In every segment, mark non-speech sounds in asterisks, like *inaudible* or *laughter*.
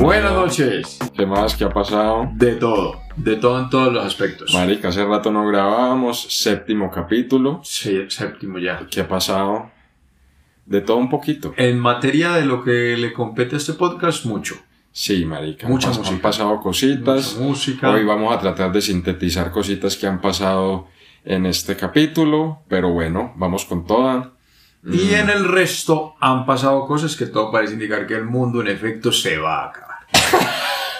Buenas noches. ¿Qué más? ¿Qué ha pasado? De todo, de todo en todos los aspectos. Marica, hace rato no grabábamos, séptimo capítulo. Sí, el séptimo ya. ¿Qué ha pasado? De todo un poquito. En materia de lo que le compete a este podcast, mucho. Sí, marica. Mucha han, música. Han pasado cositas. Mucha música. Hoy vamos a tratar de sintetizar cositas que han pasado en este capítulo, pero bueno, vamos con toda. Y en el resto han pasado cosas que todo parece indicar que el mundo en efecto se va a acabar.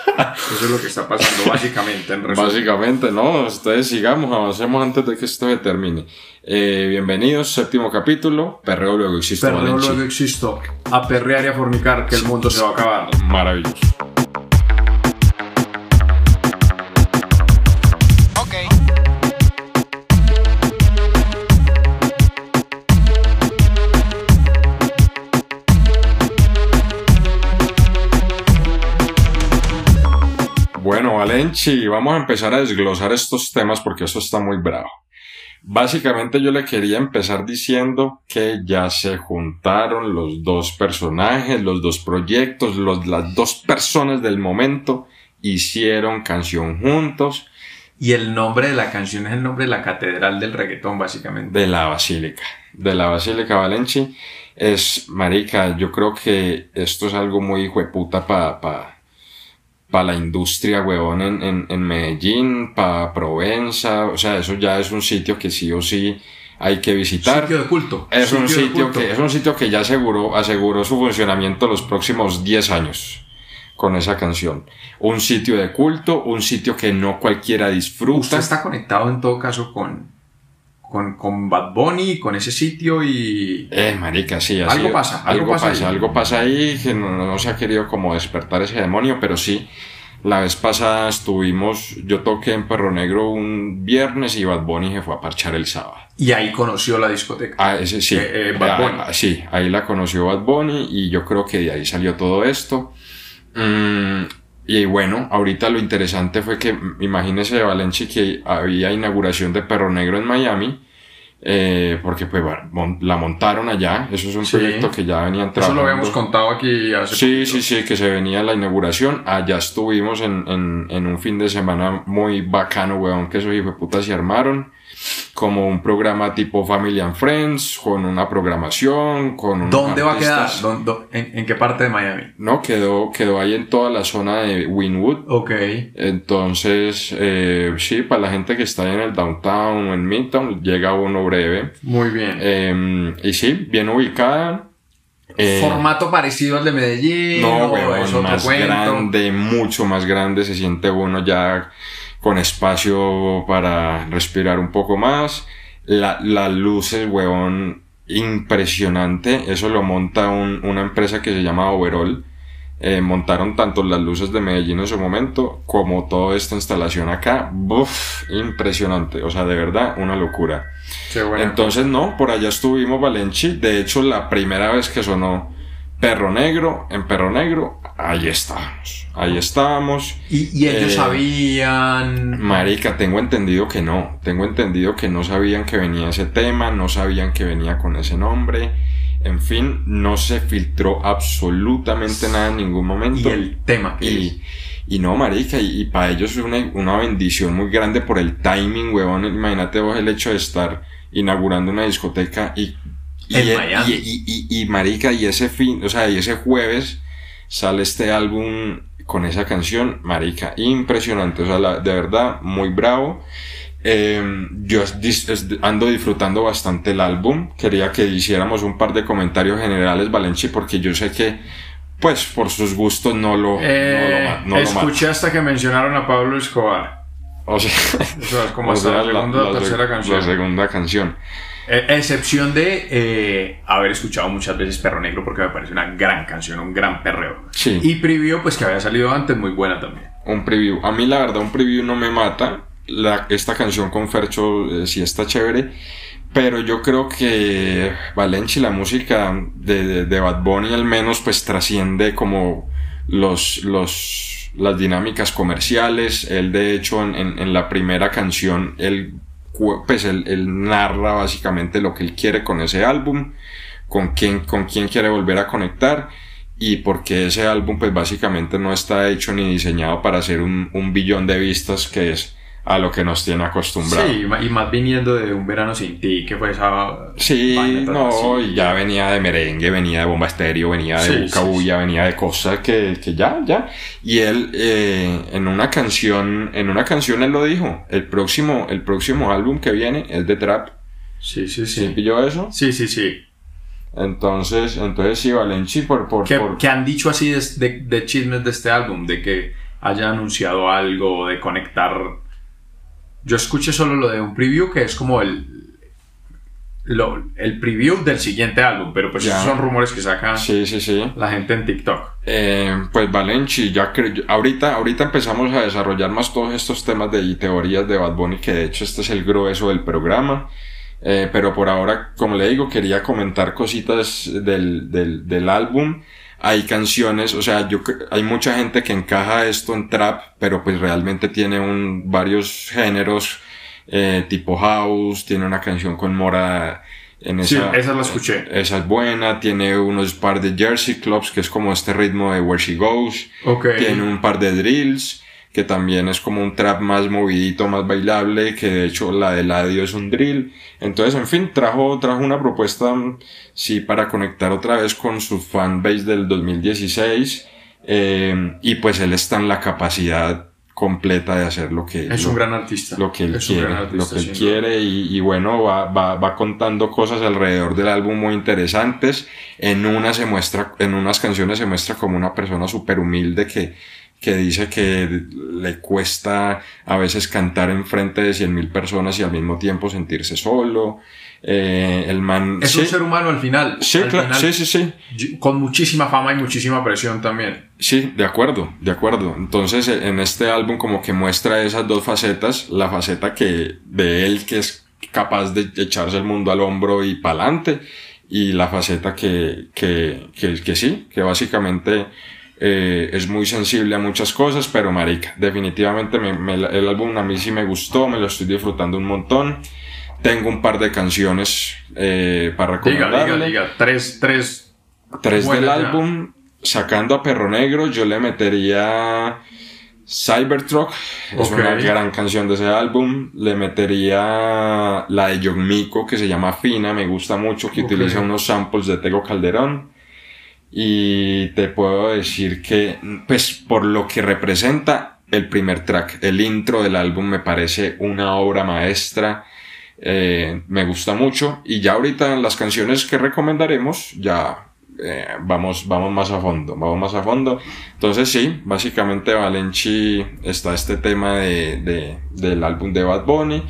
Eso es lo que está pasando básicamente en resumen. Básicamente, no, ustedes sigamos, avancemos antes de que esto se termine. Eh, bienvenidos, séptimo capítulo, Perreo Luego no Valenchi. luego existo a perrear y a fornicar que el mundo se va a acabar. Maravilloso. Valenchi, vamos a empezar a desglosar estos temas porque eso está muy bravo. Básicamente yo le quería empezar diciendo que ya se juntaron los dos personajes, los dos proyectos, los, las dos personas del momento hicieron canción juntos Y el nombre de la canción es el nombre de la catedral del reggaetón, básicamente. de la Basílica, de la Basílica Valenchi. Es, marica, yo creo que esto es algo muy hueputa para pa, pa la industria, huevón, en, en, en Medellín, para Provenza, o sea, eso ya es un sitio que sí o sí hay que visitar. Sitio de culto. Es un de sitio que es un sitio que ya aseguró, aseguró su funcionamiento los próximos 10 años con esa canción. Un sitio de culto, un sitio que no cualquiera disfruta. Usted está conectado en todo caso con, con, con Bad Bunny, con ese sitio y... Eh, marica, sí, así- Algo pasa, algo pasa pasa, ahí. algo pasa ahí que no, no se ha querido como despertar ese demonio, pero sí, la vez pasada estuvimos, yo toqué en Perro Negro un viernes y Bad Bunny se fue a parchar el sábado. Y ahí conoció la discoteca. Ah, ese sí. Eh, eh, Bad Ah, Bunny. ah, sí, ahí la conoció Bad Bunny y yo creo que de ahí salió todo esto. Mm, y bueno, ahorita lo interesante fue que, mm, imagínese Valenci que había inauguración de Perro Negro en Miami, eh, porque pues mon- la montaron allá, eso es un Sí. proyecto que ya venían Eso trabajando. lo habíamos contado aquí hace Sí, poquito. sí, sí, que se venía la inauguración. Allá estuvimos en, en, en un fin de semana muy bacano, weón, que esos putas se armaron. Como un programa tipo Family and Friends, con una programación, con ¿Dónde va a quedar? ¿Dó- en, en qué parte de Miami? No, quedó, quedó ahí en toda la zona de Winwood. Ok. Entonces, eh, sí, para la gente que está ahí en el downtown o en Midtown, llega uno breve. Muy bien. Eh, y sí, bien ubicada. Eh, ¿Formato parecido al de Medellín? No, weón, es más grande, mucho más grande, se siente uno ya con espacio para respirar un poco más. La, las luces, weón, impresionante. Eso lo monta un- una empresa que se llama Overall. Eh, montaron tanto las luces de Medellín en su momento como toda esta instalación acá. Buf, impresionante. O sea, de verdad, una locura. Qué bueno. Entonces, no, por allá estuvimos Valenchi. De hecho, la primera vez que sonó Perro Negro, en Perro Negro, ahí estábamos. Ahí estábamos. y, y ellos eh, sabían... Marica, tengo entendido que no. Tengo entendido que no sabían que venía ese tema, no sabían que venía con ese nombre. En fin, no se filtró absolutamente nada en ningún momento. Y el tema que. Y, y no, marica, y, para ellos es una, una bendición muy grande por el timing, huevón. Imagínate vos el hecho de estar inaugurando una discoteca y... y En y- Miami. Y, y, y, marica, y ese fin, o sea, y ese jueves sale este álbum con esa canción, marica, impresionante, o sea, la- de verdad, muy bravo. Eh, yo ando disfrutando bastante el álbum. Quería que hiciéramos un par de comentarios generales, Valenci, porque yo sé que, pues, por sus gustos no lo, Eh, no lo, lo escuché hasta que mencionaron a Pablo Escobar. O sea, es como *laughs* o hasta sea, la segunda o la- tercera la canción. segunda canción. Eh, excepción de eh, haber escuchado muchas veces Perro Negro porque me parece una gran canción, un gran perreo. Sí. Y Preview, pues que había salido antes, muy buena también. Un preview. A mí, la verdad, un preview no me mata. la, esta canción con Fercho eh, sí está chévere, pero yo creo que Valenci, la música de, de, de, Bad Bunny al menos, pues trasciende como los, los, las dinámicas comerciales. Él de hecho en, en, en la primera canción, él, pues él, narra básicamente lo que él quiere con ese álbum, con quién, con quién quiere volver a conectar y porque ese álbum pues básicamente no está hecho ni diseñado para hacer un billón de vistas que es a lo que nos tiene acostumbrados. Sí, y más viniendo de un verano sin ti, que fue esa. Sí, no, y ya venía de merengue, venía de bomba estéreo, venía de sí, bucabulla, sí, sí. venía de cosas que, que ya, ya. Y él, eh, en una canción, en una canción él lo dijo, el próximo, el próximo álbum que viene es de trap. Sí, sí, sí. ¿Sí pilló eso? Sí, sí, sí. Entonces, entonces sí, Valenci, por, por, ¿Qué, por... ¿Qué, han dicho así de, de, de chismes de este álbum? De que haya anunciado algo, de conectar yo escuché solo lo de un preview que es como el lo, el preview del siguiente álbum, pero pues ya. esos son rumores que saca sí, sí, sí. la gente en TikTok. Eh, pues Valenci, ya ahorita, ahorita empezamos a desarrollar más todos estos temas de teorías de Bad Bunny, que de hecho este es el grueso del programa. Eh, pero por ahora, como le digo, quería comentar cositas del, del, del álbum hay canciones, o sea, yo, hay mucha gente que encaja esto en trap, pero pues realmente tiene un, varios géneros, eh, tipo house, tiene una canción con Mora en esa. Sí, esa la escuché. Esa es buena, tiene unos par de Jersey Clubs, que es como este ritmo de Where She Goes. Okay. Tiene un par de drills, que también es como un trap más movidito, más bailable, que de hecho la de Ladio es un drill. Entonces, en fin, trajo, trajo una propuesta, sí, para conectar otra vez con su fanbase del 2016. Eh, y pues él está en la capacidad completa de hacer lo que es lo, un gran artista lo que él es quiere artista, lo que él quiere y, y, bueno va, va, va contando cosas alrededor del álbum muy interesantes en una se muestra en unas canciones se muestra como una persona súper humilde que que dice que le cuesta a veces cantar en frente de cien mil personas y al mismo tiempo sentirse solo. Eh, el man... Es sí, un ser humano al final. Sí, al final, sí, sí, sí. Con muchísima fama y muchísima presión también. Sí, de acuerdo, de acuerdo. Entonces en este álbum como que muestra esas dos facetas, la faceta que de él que es capaz de echarse el mundo al hombro y pa'lante y la faceta que, que, que, que sí, que básicamente eh, es muy sensible a muchas cosas, pero marica, definitivamente me, me, el álbum a mí sí me gustó, me lo estoy disfrutando un montón. Tengo un par de canciones eh, para recomendar. Diga, diga, diga, tres, tres. Tres del álbum, sacando a Perro Negro, yo le metería Cybertruck, es una gran canción de ese álbum. Le metería la de John Mico, que se llama Fina, me gusta mucho, que utiliza unos samples de Tego Calderón. Y te puedo decir que, pues, por lo que representa el primer track, el intro del álbum me parece una obra maestra. eh, me gusta mucho. Y ya ahorita en las canciones que recomendaremos, ya eh, vamos, vamos más a fondo, vamos más a fondo. Entonces sí, básicamente Valenci está este tema de, de, del álbum de Bad Bunny.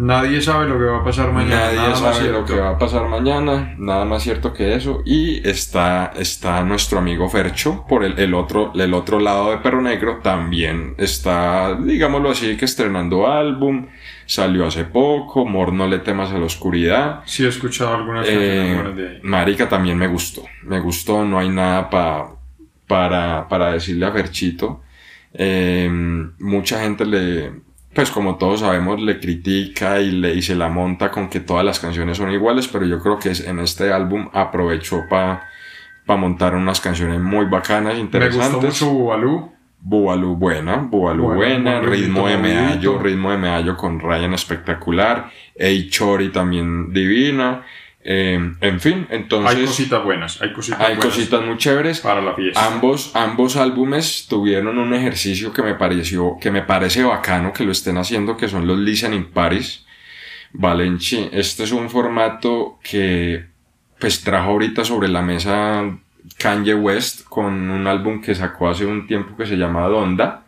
Nadie sabe lo que va a pasar mañana. Nadie nada más sabe lo que va a pasar mañana, nada más cierto que eso. Y está, está nuestro amigo Fercho por el, el otro, el otro lado de Perro Negro. También está, digámoslo así, que estrenando álbum. Salió hace poco, Mor no le temas a la oscuridad. Sí, he escuchado algunas Eh, buenas de ahí. Marica también me gustó. Me gustó, no hay nada pa, para, para decirle a Ferchito. Eh, mucha gente le, pues como todos sabemos, le critica y, le, y se la monta con que todas las canciones son iguales, pero yo creo que en este álbum aprovechó para pa montar unas canciones muy bacanas, Me interesantes. gustó mucho Bubalú. Bubalú buena, Bubalú Bueno, buena, buen ritmo de medallo, ritmo de medallo con Ryan espectacular, Ey Chori también divina, eh, en fin, entonces hay cositas buenas. Hay cositas hay buenas cositas muy chéveres. para la fiesta. Ambos, ambos álbumes tuvieron un ejercicio que me pareció, que me parece bacano que lo estén haciendo, que son los listening parties. Valenci, este es un formato que pues trajo ahorita sobre la mesa Kanye West con un álbum que sacó hace un tiempo que se llama Donda.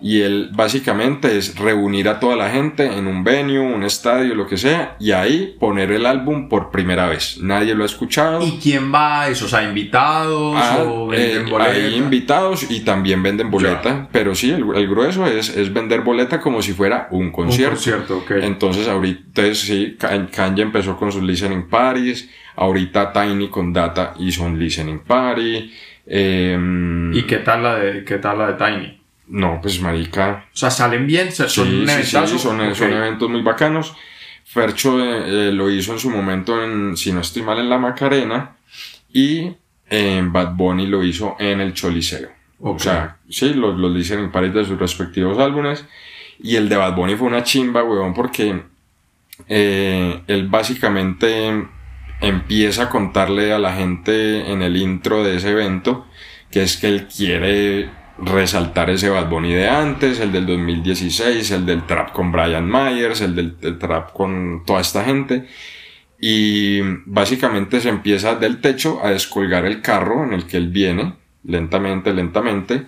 Y él básicamente es reunir a toda la gente en un venue, un estadio, lo que sea, y ahí poner el álbum por primera vez. Nadie lo ha escuchado. ¿Y quién va a eso? O sea, invitados Ah, o eh, venden boleta? hay invitados y también venden boleta, pero sí, el, el grueso es, es vender boleta como si fuera un Un concierto. concierto, ok. Entonces ahorita sí, Ka- Kanye empezó con sus listening parties, ahorita Tiny con Data hizo un listening party. em, ¿Y qué tal la de, qué tal la de Tiny? No, pues marica, O sea, salen bien, son Sí, sí, sí, son, eventos muy bacanos. Fercho eh, eh, lo hizo en su momento, en, si no estoy mal, en la Macarena. Y eh, Bad Bunny lo hizo en el Choliseo. O sea, sí, los, los listening parties de sus respectivos álbumes. Y el de Bad Bunny fue una chimba, weón, porque eh, él básicamente empieza a contarle a la gente en el intro de ese evento que es que él quiere resaltar ese Bad de antes, el del 2016, el del trap con Brian Myers, el del, del trap con toda esta gente. Y básicamente se empieza del techo a descolgar el carro en el que él viene, lentamente, lentamente,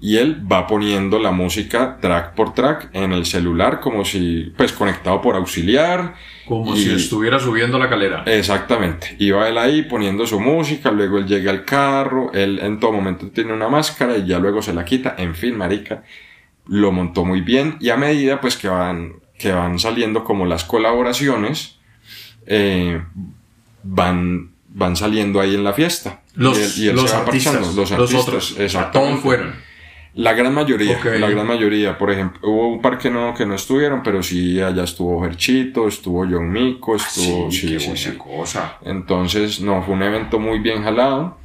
y él va poniendo la música track por track en el celular como si, pues conectado por auxiliar. Como y- si estuviera subiendo la calera. Exactamente. Iba él ahí poniendo su música, luego él llega al carro, él en todo momento tiene una máscara y ya luego se la quita. En fin, marica, lo montó muy bien y a medida pues que van, que van saliendo como las colaboraciones, eh, van, van saliendo ahí en la fiesta. Los, Y él- y él los se va artistas, los, artistas, otros, exactamente. todos fueron. La gran mayoría, la gran mayoría, por ejemplo, hubo un par que no, que no estuvieron, pero sí, allá estuvo Gerchito, estuvo John Mico, estuvo, sí, sí, sí, sí. cosa. Entonces, no, fue un evento muy bien jalado.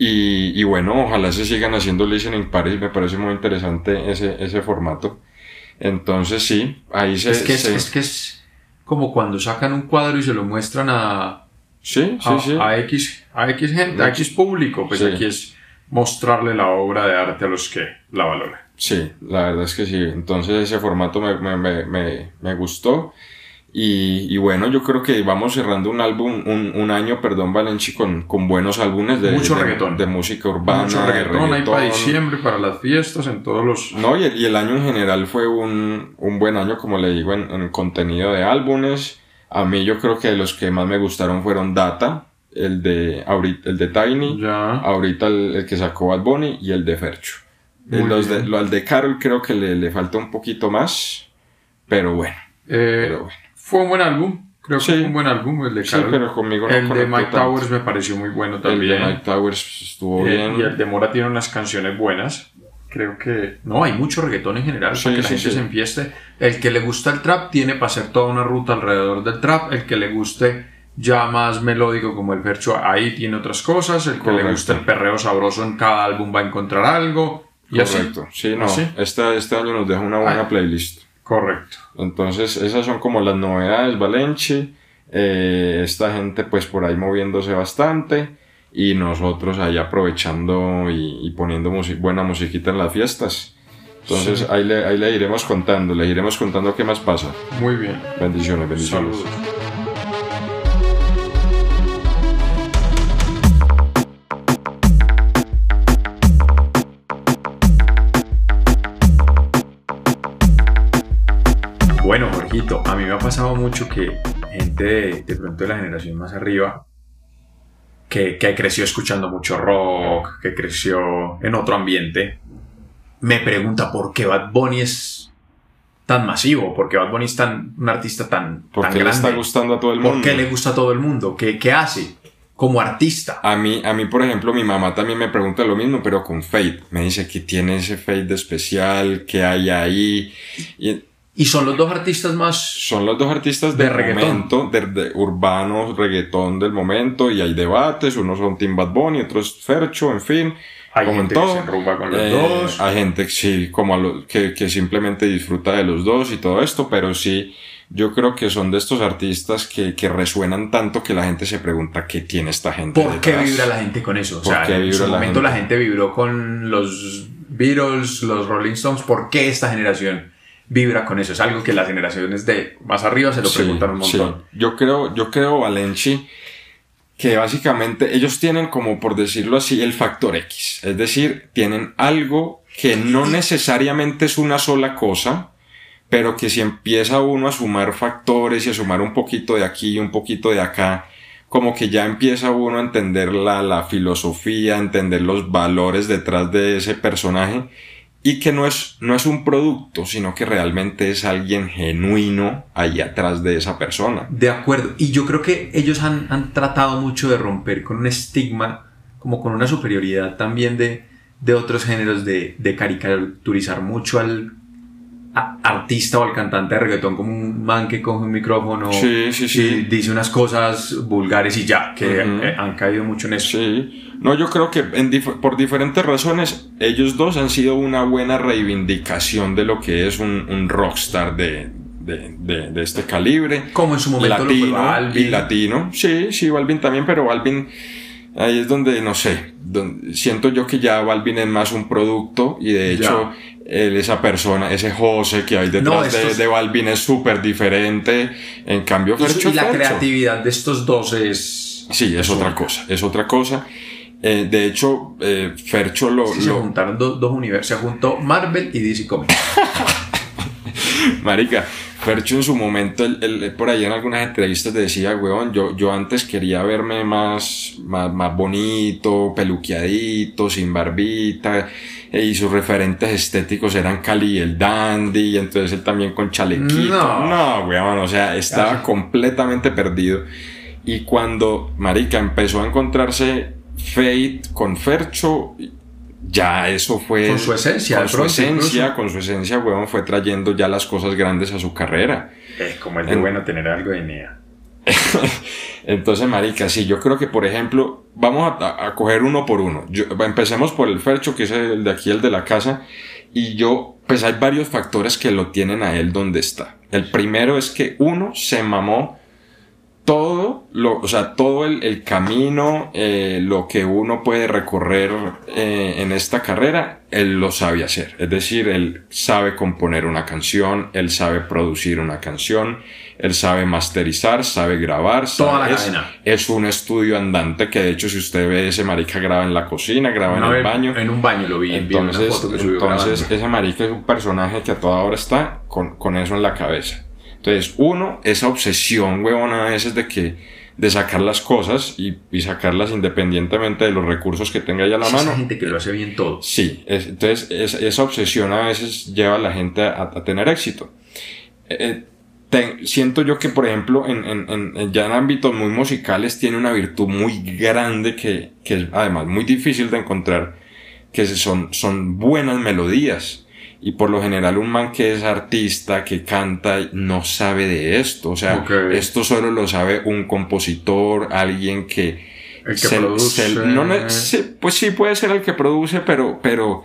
Y, y bueno, ojalá se sigan haciendo listening parties, me parece muy interesante ese, ese formato. Entonces, sí, ahí se... Es que es, se- es que es como cuando sacan un cuadro y se lo muestran a, sí, sí, a, sí. a X, a X gente, a X público. Pues Sí. aquí es mostrarle la obra de arte a los que la valoran. Sí, la verdad es que sí. Entonces ese formato me, me, me, me, gustó. Y, y bueno, yo creo que vamos cerrando un álbum, un, un año, perdón, Valenci, con, con buenos álbumes de, Mucho de, reggaetón. de música urbana. Mucho reggaetón ahí para reggaetón. diciembre, para las fiestas, en todos los... No, y el, y el año en general fue un, un buen año, como le digo, en, en contenido de álbumes. A mí yo creo que los que más me gustaron fueron Data, el de, ahorita, el de Tiny, Ya. ahorita el, el que sacó Bad Bunny y el de Fercho. Los de, lo al de Carol creo que le, le falta un poquito más, pero bueno, Eh, pero bueno. fue un buen álbum. Creo Sí. que fue un buen álbum el de Sí, Karol. pero conmigo no el de Mike tanto. Towers me pareció muy bueno El también. de Mike Towers estuvo Eh, bien. Y el de Mora tiene unas canciones buenas. Creo que. No, hay mucho reggaetón en general Sí, para que la sí, gente sí. se empieste. El que le gusta el trap tiene para hacer toda una ruta alrededor del trap. El que le guste ya más melódico como el Fercho, ahí tiene otras cosas. El que Correcto. le guste el perreo sabroso en cada álbum va a encontrar algo. Y así. Correcto. Sí, no. Así. Este, este año nos deja una buena Ah. playlist. Correcto. Entonces, esas son como las novedades, Valenci. Eh, esta gente, pues por ahí moviéndose bastante. Y nosotros ahí aprovechando y, y poniendo musi- buena musiquita en las fiestas. Entonces, ahí, le, ahí le iremos contando, le iremos contando qué más pasa. Muy bien. Bendiciones, bendiciones. Saludos. A mí me ha pasado mucho que gente de, de pronto de la generación más arriba, que, que creció escuchando mucho rock, que creció en otro ambiente, me pregunta por qué Bad Bunny es tan masivo, por qué Bad Bunny es tan, un artista tan, ¿Por tan qué le grande. está gustando a todo el mundo? ¿Por qué le gusta a todo el mundo? ¿Qué, qué hace como artista? A mí, a mí, por ejemplo, mi mamá también me pregunta lo mismo, pero con Fate. Me dice que tiene ese Fate de especial, que hay ahí. Y Y son los dos artistas más... son los dos artistas De del reggaetón. momento, de, de urbanos, reggaetón del momento, y hay debates, unos son Tim Bad Bunny, otros Fercho, en fin. Hay como gente en que todo. se enrumba con los Eh, dos. Hay gente, sí, como a lo- que, que simplemente disfruta de los dos y todo esto, pero sí, yo creo que son de estos artistas que, que resuenan tanto que la gente se pregunta qué tiene esta gente. ¿Por qué vibra la gente con eso? O ¿Por sea, qué en su la momento la gente vibró con los Beatles, los Rolling Stones. ¿Por qué esta generación vibra con eso? Es algo que las generaciones de más arriba se lo Sí, preguntan un sí. montón. Yo creo, yo creo, Valenci, que básicamente ellos tienen como por decirlo así el factor X. Es decir, tienen algo que no necesariamente es una sola cosa, pero que si empieza uno a sumar factores y a sumar un poquito de aquí y un poquito de acá, como que ya empieza uno a entender la, la filosofía, a entender los valores detrás de ese personaje y que no es, no es un producto, sino que realmente es alguien genuino ahí atrás de esa persona. De acuerdo, y yo creo que ellos han, han tratado mucho de romper con un estigma, como con una superioridad también de, de otros géneros, de, de caricaturizar mucho al artista o al cantante de reggaetón como un man que coge un micrófono sí, sí, sí. y dice unas cosas vulgares y ya, que eh, han caído mucho en eso. Sí, no, yo creo que por diferentes razones ellos dos han sido una buena reivindicación de lo que es un, un rockstar de, de, de, este calibre. Como en su momento latino lo y latino. Sí, sí, Balvin también, pero Balvin ahí es donde, no sé, siento yo que ya Balvin es más un producto y de hecho él, esa persona, ese José que hay detrás de, de, Balvin es súper diferente. En cambio, Fercho y, la creatividad de estos dos es... Sí, es otra cosa, es otra cosa. Eh, de hecho, eh, Fercho lo... Se juntaron dos universos, se juntó Marvel y DC Comics. *laughs* Marica, Fercho en su momento, él, por ahí en algunas entrevistas decía, weón, yo, yo antes quería verme más, más, más bonito, peluqueadito, sin barbita, eh, y sus referentes estéticos eran Cali y el Dandy, y entonces él también con chalequito. No, no weón, o sea, estaba completamente perdido. Y cuando Marica empezó a encontrarse Fate con Fercho, ya eso fue... Con su esencia. Con su esencia, con su esencia, weón, fue trayendo ya las cosas grandes a su carrera. Es como el de bueno tener algo de NEA. *laughs* Entonces, marica, sí, yo creo que, por ejemplo, vamos a, coger uno por uno. empecemos por el Fercho, que es el de aquí, el de la casa. Y yo, pues hay varios factores que lo tienen a él donde está. El primero es que uno se mamó todo, lo, o sea, todo el, camino, eh, lo que uno puede recorrer eh, en esta carrera, él lo sabe hacer. Es decir, él sabe componer una canción, él sabe producir una canción, él sabe masterizar, sabe grabar. Toda la es, es, un estudio andante que de hecho si usted ve ese marica graba en la cocina, graba en el baño. En un baño lo vi. Entonces, entonces ese marica es un personaje que a toda hora está con, con eso en la cabeza. Entonces, uno, esa obsesión, huevón, a veces de que, de sacar las cosas y, y, sacarlas independientemente de los recursos que tenga ya a la mano. Esa gente que lo hace bien todo. Sí, entonces esa obsesión a veces lleva a la gente a, tener éxito. Eh, siento yo que, por ejemplo, en, en, en, ya en ámbitos muy musicales tiene una virtud muy grande que, que es además muy difícil de encontrar, que son, son buenas melodías. Y por lo general un man que es artista, que canta, no sabe de esto. O sea, esto solo lo sabe un compositor, alguien que... El que produce. no, pues sí puede ser el que produce, pero, pero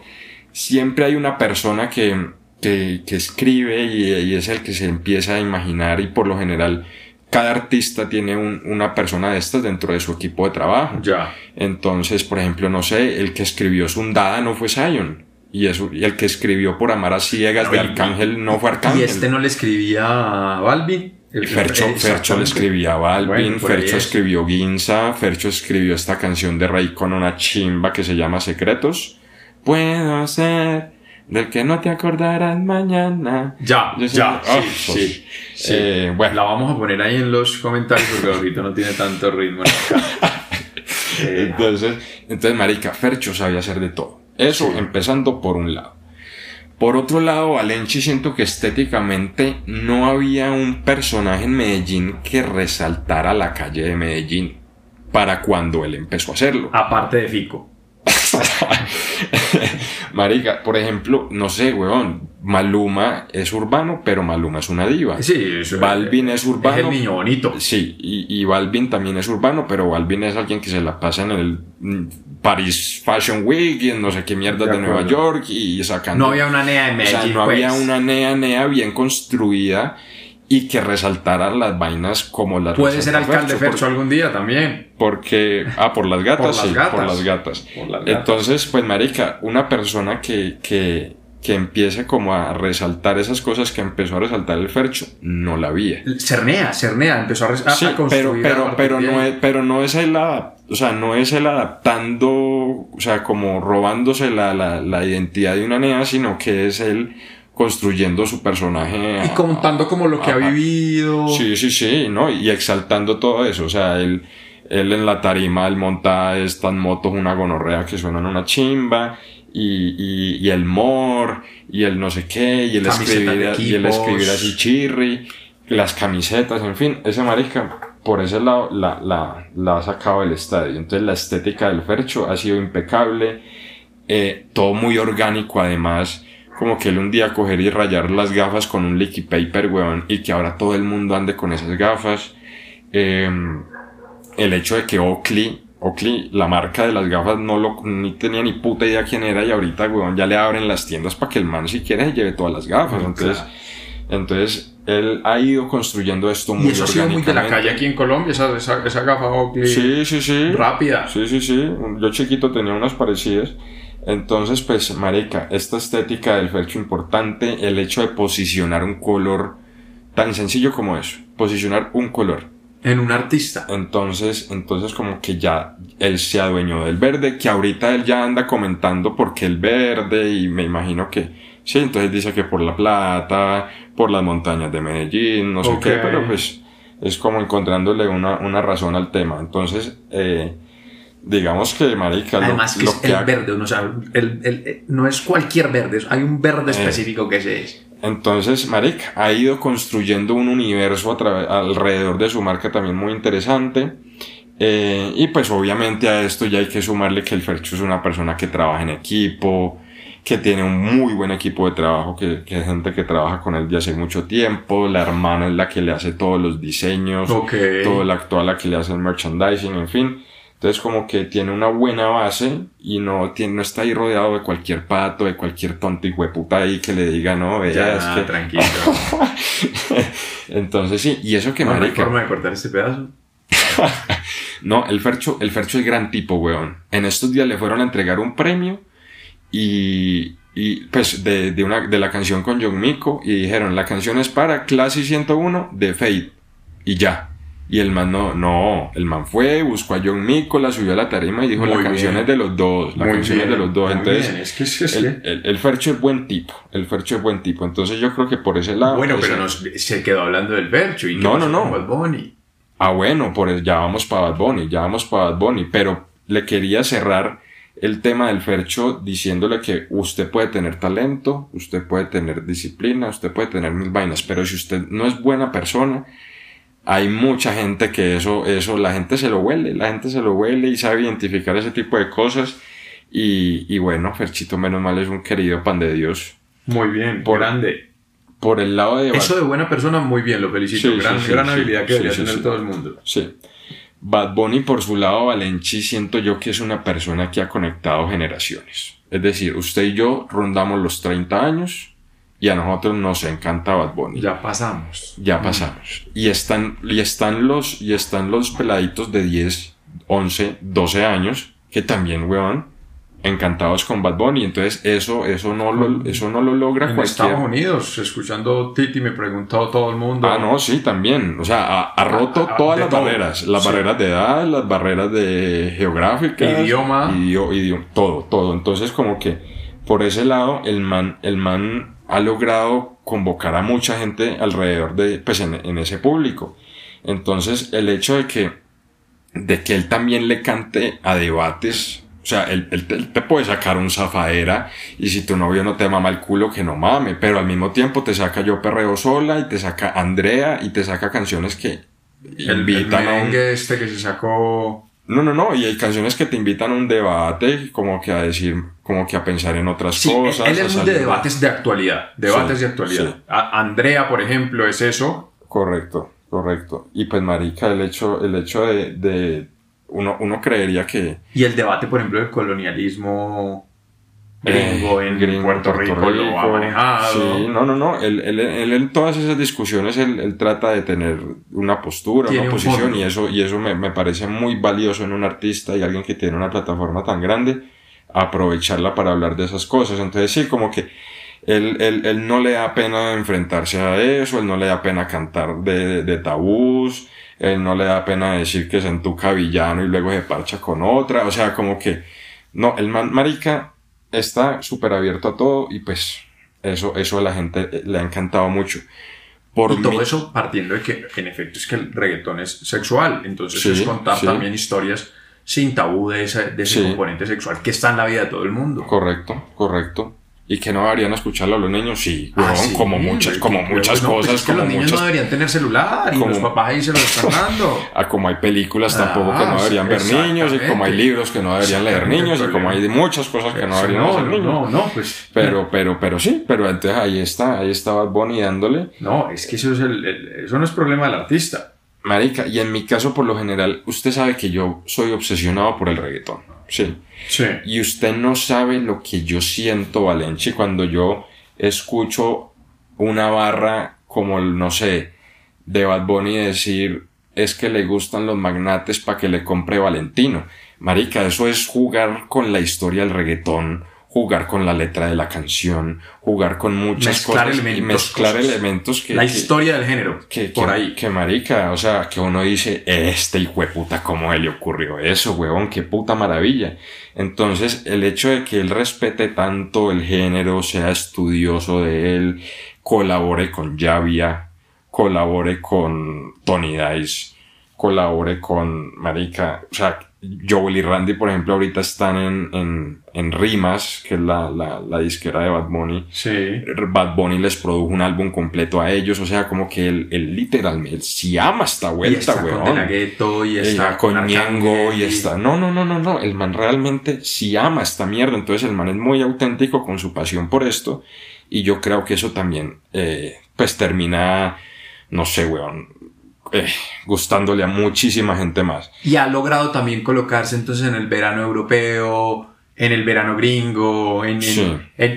siempre hay una persona que, que, que escribe y, es el que se empieza a imaginar y por lo general cada artista tiene un, una persona de estas dentro de su equipo de trabajo. Ya. Entonces, por ejemplo, no sé, el que escribió Sundada no fue Zion. Y, eso, y el que escribió por amar a ciegas de Arcángel no fue Arcángel. ¿Y este no le escribía a Balvin? Fercho, Fercho le escribía a Balvin, Fercho escribió Ginza, Fercho escribió esta canción de Rey con una chimba que se llama Secretos. Puedo ser del que no te acordarás mañana. Ya, ya, sí, sí, eh, bueno. La vamos a poner ahí en los comentarios porque ahorita no tiene tanto ritmo. *laughs* entonces, entonces, marica, Fercho sabía hacer de todo. Eso empezando por un lado. Por otro lado, Valenci siento que estéticamente no había un personaje en Medellín que resaltara la calle de Medellín para cuando él empezó a hacerlo. Aparte de Fico. *laughs* Marica, por ejemplo, no sé, weón, Maluma es urbano, pero Maluma es una diva. Sí, Balvin es urbano. Es el niño bonito. Sí, y, y, Balvin también es urbano, pero Balvin es alguien que se la pasa en el mm, Paris Fashion Week y en no sé qué mierda de, Nueva York y sacando. No había una NEA en Medellín. O sea, no había pues. una NEA, NEA bien construida y que resaltara las vainas como las Puede ser alcalde Fercho, algún día también. Porque, ah, por las *laughs* gatas, por las sí, gatas. por las gatas. Entonces, pues, marica, una persona que, que, que empiece como a resaltar esas cosas que empezó a resaltar el Fercho, no la había. Cernea, Cernea empezó a, res- a- Sí, a construir. pero, pero, pero, no es, pero no es el o sea, no es el adaptando, o sea, como robándose la, la, la identidad de una nea, sino que es él construyendo su personaje. Y a- contando como lo que ha vivido. Sí, sí, sí, ¿no? Y exaltando todo eso. O sea, él, él en la tarima, él monta estas motos, una gonorrea que suenan una chimba. Y, y, y el mor, y el no sé qué, y el escribir, y el escribir así chirri, las camisetas, en fin, ese marica, por ese lado, la, la, la ha sacado del estadio. Entonces la estética del Fercho ha sido impecable, eh, todo muy orgánico además, como que él un día coger y rayar las gafas con un liquid paper, weón, y que ahora todo el mundo ande con esas gafas. Eh, el hecho de que Oakley, Oakley, la marca de las gafas, no lo, ni tenía ni puta idea quién era y ahorita, weón, ya le abren las tiendas para que el man si quiere se lleve todas las gafas. Entonces, claro. entonces, él ha ido construyendo esto muy Y eso ha sido muy de la calle aquí en Colombia, esa, esa, esa gafa Oakley Sí, sí, sí. rápida. Sí, sí, sí. Yo chiquito tenía unas parecidas. Entonces, pues, marica, esta estética del Fercho importante, el hecho de posicionar un color tan sencillo como eso, posicionar un color. En un artista. Entonces, entonces como que ya él se adueñó del verde, que ahorita él ya anda comentando por qué el verde y me imagino que sí, entonces dice que por la plata, por las montañas de Medellín, no sé qué, pero pues es como encontrándole una, una razón al tema. Entonces, eh, digamos que marica, lo- Además que lo es que el ha- verde, o sea, el, el- el- no es cualquier verde, hay un verde Eh. específico que ese es. Entonces, Maric ha ido construyendo un universo a través- alrededor de su marca también muy interesante. Eh, y pues obviamente a esto ya hay que sumarle que el Fercho es una persona que trabaja en equipo, que tiene un muy buen equipo de trabajo, que, que es gente que trabaja con él de hace mucho tiempo. La hermana es la que le hace todos los diseños, Ok. todo la actual la que le hace el merchandising, en fin. Entonces como que tiene una buena base y no, tiene, no está ahí rodeado de cualquier pato, de cualquier tonto y hueputa ahí que le diga, no, vea, Ya, es que... tranquilo. *laughs* Entonces sí, y eso que no, no hay marica... forma de cortar este pedazo. *laughs* No, el Fercho, el Fercho es gran tipo, weón. En estos días le fueron a entregar un premio y, y pues de, de, una, de la canción con John Mico y dijeron, la canción es para Clase 101 de Fate y ya. Y el man no, no, el man fue, buscó a John Mico, la subió a la tarima y dijo, Muy la canción bien. es de los dos, la Muy canción es de los dos. muy Entonces, bien, es que es- es el, que- el, el Fercho es buen tipo, el Fercho es buen tipo. Entonces yo creo que por ese lado... Bueno, ese- pero nos, se quedó hablando del Vercho y No, no, no. Bad Bunny. Ah, bueno, por el- ya vamos para Bad Bunny, ya vamos para Bad Bunny, pero le quería cerrar el tema del Fercho diciéndole que usted puede tener talento, usted puede tener disciplina, usted puede tener mil vainas, pero si usted no es buena persona, hay mucha gente que eso, eso, la gente se lo huele, la gente se lo huele y sabe identificar ese tipo de cosas. Y, y bueno, Ferchito menos mal es un querido pan de Dios. Muy bien, Por- grande. Por el lado de... Eso de buena persona, muy bien, lo felicito. Sí, gran sí, gran sí. habilidad que debería tener todo el mundo. Sí. Bad Bunny por su lado, Valenchi, siento yo que es una persona que ha conectado generaciones. Es decir, usted y yo rondamos los 30 años y a nosotros nos encanta Bad Bunny. Ya pasamos. Ya pasamos. Y están, y están los, y están los peladitos de 10, 11, 12 años que también, weón, encantados con Bad Bunny. Entonces, eso, eso no lo, eso no lo logra En cualquier. Estados Unidos, escuchando Titi, me preguntó todo el mundo. Ah, no, sí, también. O sea, ha, ha roto Ah, todas de las todo. barreras. Las Sí. barreras de edad, las barreras de geográficas. Idioma. idio- idioma, todo, todo. Entonces, como que por ese lado, el man, el man ha logrado convocar a mucha gente alrededor de, pues, en, en ese público. Entonces, el hecho de que, de que él también le cante a debates, o sea, él, él te- él te puede sacar un zafaera y si tu novio no te mama el culo, que no mame, pero al mismo tiempo te saca Yo Perreo Sola y te saca Andrea y te saca canciones que el, el invitan a un... merengue este que se sacó. No, no, no, y hay canciones que te invitan a un debate, como que a decir, como que a pensar en otras Sí, él, cosas. él a es muy de debates de actualidad. Debates Sí, de actualidad. sí. A- Andrea, por ejemplo, es eso. Correcto, correcto. Y pues, marica, el hecho, el hecho de, de uno, uno creería que Y el debate, por ejemplo, del colonialismo gringo Eh, en gringo Puerto, Rico, lo ha Rico. manejado. Sí, no, no, no. Él, él- él en todas esas discusiones él, él trata de tener una postura, Tiene una un posición fondo. y eso, y eso me, me parece muy valioso en un artista y alguien que tiene una plataforma tan grande, aprovecharla para hablar de esas cosas. Entonces sí, como que Él, él, él, no le da pena enfrentarse a eso, él no le da pena cantar de, de, tabús, él no le da pena decir que es en tu villano y luego se parcha con otra, o sea, como que, no, el man, marica está súper abierto a todo y pues eso, eso a la gente le ha encantado mucho. Por y todo eso partiendo de que en efecto es que el reggaetón es sexual, entonces es contar también historias sin tabú de ese, de ese componente sexual que está en la vida de todo el mundo. Correcto, correcto y que no deberían escucharlo los niños, sí, ah, como muchas, como muchas cosas. Pues como los niños no deberían tener celular y los papás ahí se lo están dando. *laughs* ah, como hay películas tampoco que no ah, deberían ver niños y como hay libros que no deberían leer niños y como hay muchas cosas que no deberían no, hacer niños. No, no, pues. Pero, pero, pero sí, pero entonces ahí está, ahí estaba Bonnie dándole. No, es que eso es el, eso no es problema del artista. Marica, y en mi caso por lo general, usted sabe que yo soy obsesionado por el reggaetón. Sí. Sí. Y usted no sabe lo que yo siento, Valencia, cuando yo escucho una barra como, no sé, de Bad Bunny decir, es que le gustan los magnates para que le compre Valentino. Marica, eso es jugar con la historia del reggaetón jugar con la letra de la canción, jugar con muchas cosas y mezclar elementos que... La historia del género, que, por ahí. Que marica, o sea, que uno dice, este hijo de puta, ¿cómo le ocurrió eso, huevón? Qué puta maravilla. Entonces, el hecho de que él respete tanto el género, sea estudioso de él, colabore con Javia, colabore con Tony Dice, colabore con Marica, o sea, Joel y Randy, por ejemplo, ahorita están en, en, en Rimas, que es la, la, la, disquera de Bad Bunny. Sí. Bad Bunny les produjo un álbum completo a ellos, o sea, como que él, él literalmente, si ama esta vuelta, y está Con y está con, con y está... No, no, no, no, no, el man realmente si ama esta mierda, entonces el man es muy auténtico con su pasión por esto, y yo creo que eso también, eh, pues termina, no sé, weón, eh, gustándole a muchísima gente más. Y ha logrado también colocarse entonces en el verano europeo, en el verano gringo, en,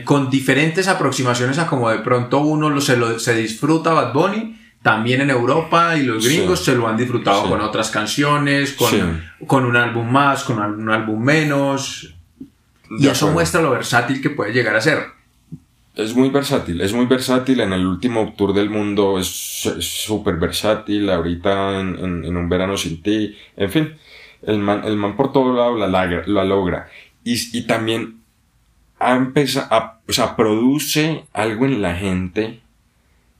con diferentes aproximaciones a como de pronto uno lo, se, lo, se disfruta Bad Bunny, también en Europa y los gringos se lo han disfrutado con otras canciones, con, con un álbum más, con un álbum menos. y eso muestra lo versátil que puede llegar a ser es muy versátil, es muy versátil. En el último tour del mundo es súper versátil. Ahorita en, en, un verano sin ti. En fin, el man, el man por todo lado la, la, logra. Y, y, también ha empezado, o sea, produce algo en la gente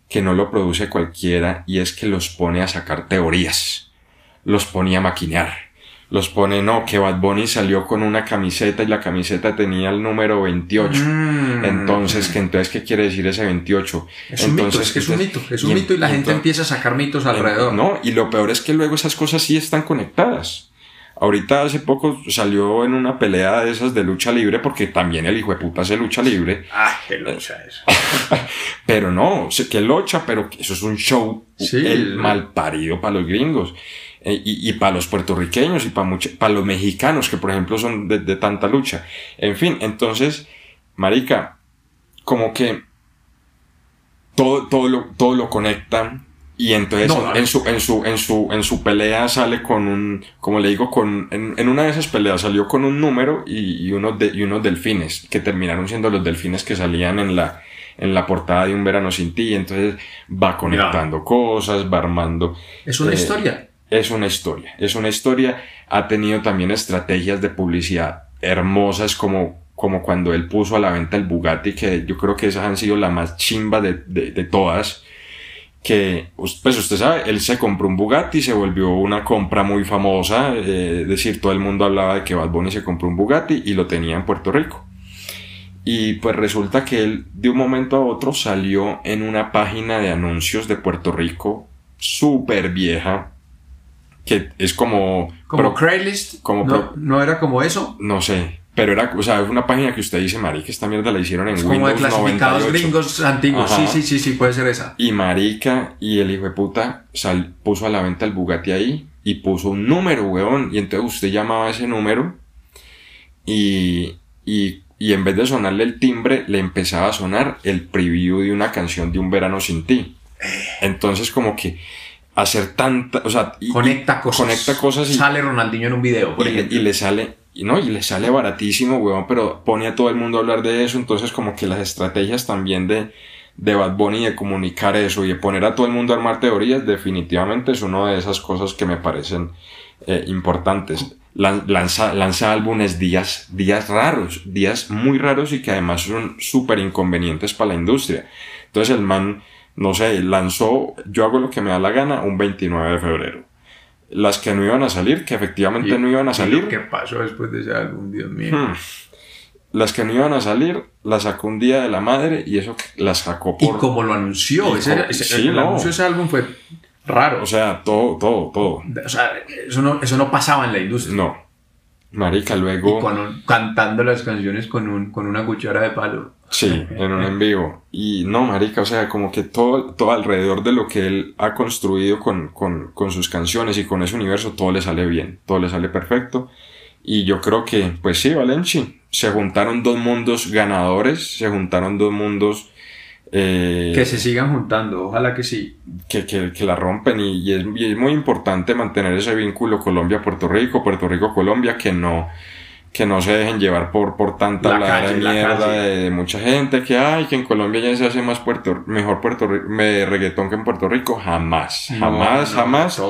que no lo produce cualquiera y es que los pone a sacar teorías. Los pone a maquinear los pone, no, que Bad Bunny salió con una camiseta y la camiseta tenía el número 28. Mm. Entonces, ¿qué, entonces, ¿qué quiere decir ese 28? Es un mito, es, que es un mito, es un mito y la gente empieza a sacar mitos alrededor. No, y lo peor es que luego esas cosas sí están conectadas. Ahorita hace poco salió en una pelea de esas de lucha libre, porque también el hijo de puta hace lucha libre. Ah, qué lucha eso. *laughs* pero no, que lucha, pero eso es un show el mal parido para los gringos. Eh, y, y para los puertorriqueños y para, para los mexicanos que por ejemplo son de, tanta lucha. En fin, entonces, Marica, como que todo, todo, lo, todo lo conecta y entonces en, su, en, su, en, su, en su pelea sale con un, como le digo, con, en, en una de esas peleas salió con un número y, y, unos de, y unos delfines, que terminaron siendo los delfines que salían en la, en la portada de Un Verano Sin Ti, entonces va conectando cosas, va armando. Es una eh, historia es una historia. Es una historia. Ha tenido también estrategias de publicidad hermosas como, como cuando él puso a la venta el Bugatti, que yo creo que esas han sido la más chimba de, de, todas. Que, pues usted sabe, él se compró un Bugatti, se volvió una compra muy famosa. Eh, es decir, todo el mundo hablaba de que Bad Bunny se compró un Bugatti y lo tenía en Puerto Rico. Y pues resulta que él de un momento a otro salió en una página de anuncios de Puerto Rico súper vieja, que es como... Como Craigslist. Como no, no, era como eso? No sé. Pero era, o sea, es una página que usted dice, marica, esta mierda la hicieron en es Windows Como de clasificados gringos antiguos. Sí, sí, sí, sí, puede ser esa. Y marica, y el hijo de puta sal, puso a la venta el Bugatti ahí y puso un número, weón. Y entonces usted llamaba ese número y, y, y en vez de sonarle el timbre, le empezaba a sonar el preview de una canción de Un Verano Sin Ti. Entonces como que hacer tanta, o sea, conecta cosas. Conecta cosas y sale Ronaldinho en un video, y, Le, y le sale y no, y le sale baratísimo, weón, pero pone a todo el mundo a hablar de eso, entonces como que las estrategias también de, de Bad Bunny de comunicar eso y de poner a todo el mundo a armar teorías, definitivamente es una de esas cosas que me parecen eh, importantes. Lanza, lanza álbumes días, días raros, días muy raros y que además son súper inconvenientes para la industria. Entonces el man, no sé, lanzó Yo hago lo que me da la gana un 29 de febrero. Las que no iban a salir, que efectivamente no iban a salir. ¿Qué pasó después de ese álbum, Dios mío? Hmm. Las que no iban a salir, las sacó un día de la madre y eso las sacó por. Y como lo anunció, ese, el, anuncio de ese álbum fue raro. O sea, todo, todo, todo. O sea, eso no, eso no pasaba en la industria. No. Marica, luego. Y cantando las canciones con, un, con una cuchara de palo. Sí, en un en vivo. Y no, Marica, o sea, como que todo, todo alrededor de lo que él ha construido con, con, con sus canciones y con ese universo, todo le sale bien, todo le sale perfecto. Y yo creo que, pues sí, Valenci, se juntaron dos mundos ganadores, se juntaron dos mundos eh, que se sigan juntando, ojalá que sí. Que, que, que la rompen y, es, muy importante mantener ese vínculo Colombia-Puerto Rico, Puerto Rico-Colombia, que no, que no se dejen llevar por, por tanta la de mierda de, mucha gente que hay, que en Colombia ya se hace más Puerto, mejor Puerto reggaetón que en Puerto Rico. Jamás, jamás, jamás.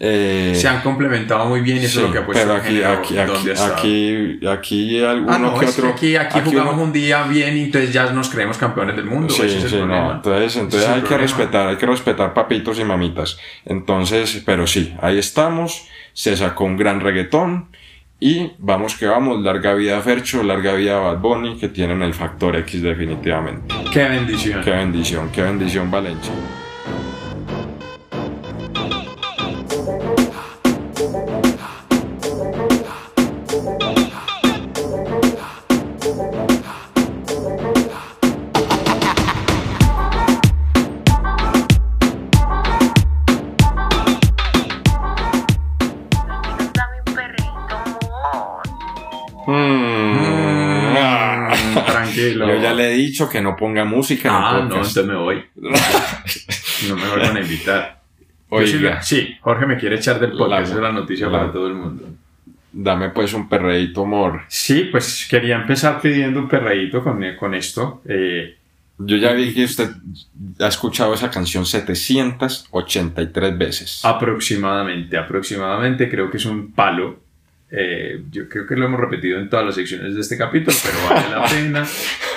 Eh, se han complementado muy bien y eso es lo que ha puesto pero aquí, aquí, aquí, aquí, aquí, alguno ah, no, que otro. aquí, aquí, jugamos un día bien y entonces ya nos creemos campeones del mundo. Sí, sí, no. Entonces, entonces hay que respetar, hay que respetar papitos y mamitas. Entonces, pero sí, ahí estamos. Se sacó un gran reggaetón. Y vamos que vamos, larga vida Fercho, larga vida Bad Bunny, que tienen el factor X definitivamente. Qué bendición. Qué bendición, qué bendición Valencia. Le he dicho que no ponga música. Ah, no, entonces me voy. *laughs* no me vuelvan a invitar. Oiga. Sí, Jorge me quiere echar del podcast, esa es la noticia para todo el mundo. Dame pues un perreíto, amor. Sí, pues quería empezar pidiendo un perreíto con, con esto. Eh, yo ya vi que usted ha escuchado esa canción 783 veces. Aproximadamente, aproximadamente, creo que es un palo. Eh, yo creo que lo hemos repetido en todas las secciones de este capítulo, pero vale la *laughs* pena.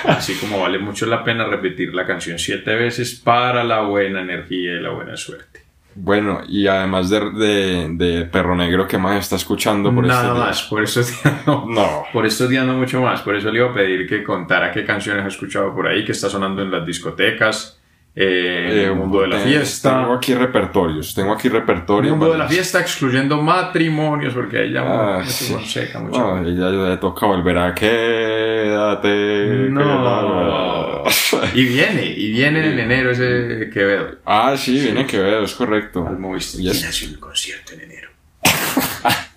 Así como vale mucho la pena repetir la canción siete veces para la buena energía y la buena suerte. Bueno, y además de, de, Perro Negro, ¿qué más está escuchando por Nada más, por eso no, no. Por esto no mucho más. Por eso le iba a pedir que contara qué canciones ha escuchado por ahí, que está sonando en las discotecas eh, el mundo de la fiesta. Tengo aquí repertorios, tengo aquí repertorios. El mundo de la fiesta, excluyendo matrimonios, porque ella ah, sí. seca mucho. No, ella le toca volver a quédate. No. *laughs* y viene, y viene en enero ese Quevedo. Ah, sí, viene Quevedo, es correcto. Al y hace un concierto en enero. *laughs*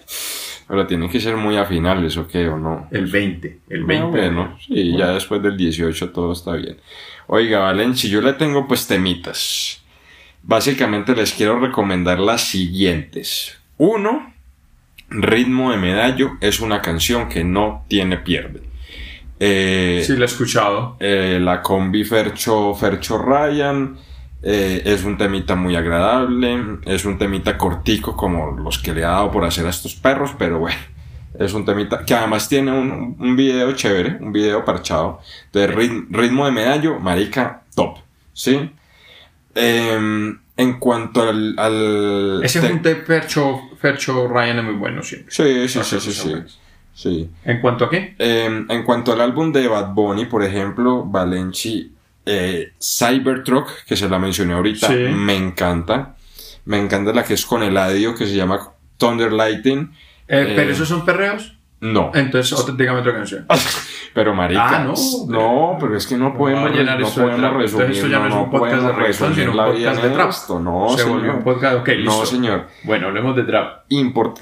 Pero tiene que ser muy a finales, ¿o qué? ¿O no? El 20. El 20. bueno, sí, ya después del 18 todo está bien. Oiga, Valencia, yo le tengo pues temitas. Básicamente les quiero recomendar las siguientes. Uno, Ritmo de Medallo es una canción que no tiene pierde. Eh, sí, la he escuchado. Eh, la combi Fercho, Fercho Ryan. Eh, es un temita muy agradable. Es un temita cortico como los que le ha dado por hacer a estos perros, pero bueno es un temita que además tiene un, un video chévere, un video parchado de ritmo, de medallo, marica, top. ¿Sí? Em, en cuanto al. Ese junte Fercho, Fercho Ryan es muy bueno siempre. Sí, sí, sí, sí, sí, ¿En cuanto a qué? Em, en cuanto al álbum de Bad Bunny, por ejemplo, Valenci eh, Cybertruck, que se la mencioné ahorita, me encanta. Me encanta la que es con el audio que se llama Thunder Lighting eh, ¿Pero eh, esos son perreos? No. Entonces, otra, dígame otra canción. *laughs* pero marica. Ah, no. No, pero es que no podemos, no, no podemos resumir. Esto ya no, es un podcast de sino un podcast de trap. Esto. No, Se señor. volvió un podcast. Ok, listo. No, señor. Bueno, hablemos de trap. Importa.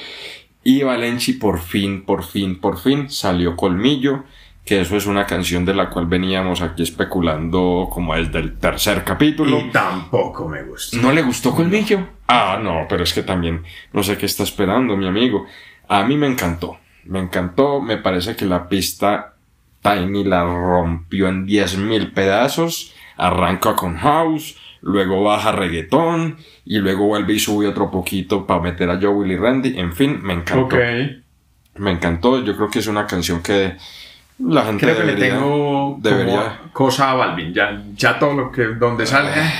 *laughs* y Valenci por fin, por fin, por fin salió Colmillo. Que eso es una canción de la cual veníamos aquí especulando como desde el tercer capítulo. Y tampoco me gustó. ¿No le gustó Colmillo? Ah, no, pero es que también no sé qué está esperando, mi amigo. A mí me encantó. me encantó, me parece que la pista Tiny la rompió en 10.000 pedazos, arranca con house, luego baja reggaetón y luego vuelve y sube otro poquito para meter a Joe Willy Randy, en fin, me encantó. Me encantó, yo creo que es una canción que la gente creo que le tengo debería cosa a Balvin, ya, ya todo lo que donde salga. Ah,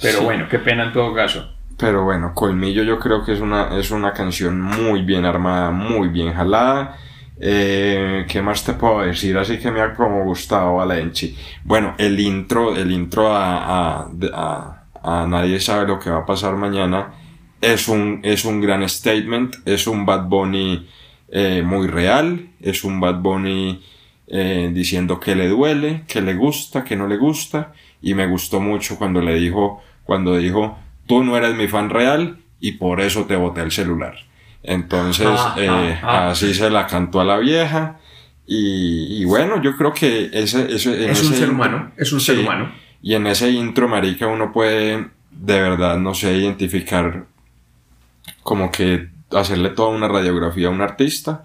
Pero bueno, qué pena en todo caso. Pero bueno, Colmillo yo creo que es una, es una canción muy bien armada, muy bien jalada. Eh, ¿Qué más te puedo decir? Así que me ha como gustado Valenci. Bueno, el intro, el intro a, a, a, a Nadie sabe lo que va a pasar mañana es un, es un gran statement, es un Bad Bunny eh, muy real, es un Bad Bunny eh, diciendo que le duele, que le gusta, que no le gusta, y me gustó mucho cuando le dijo, cuando dijo, tú no eres mi fan real y por eso te boté el celular. Entonces, Ah, eh, ah, ah. así se la cantó a la vieja. Y, y bueno, yo creo que ese, ese, en Es un ser intro- humano, es un ser humano. Y en ese intro, marica, uno puede de verdad, no sé, identificar como que hacerle toda una radiografía a un artista.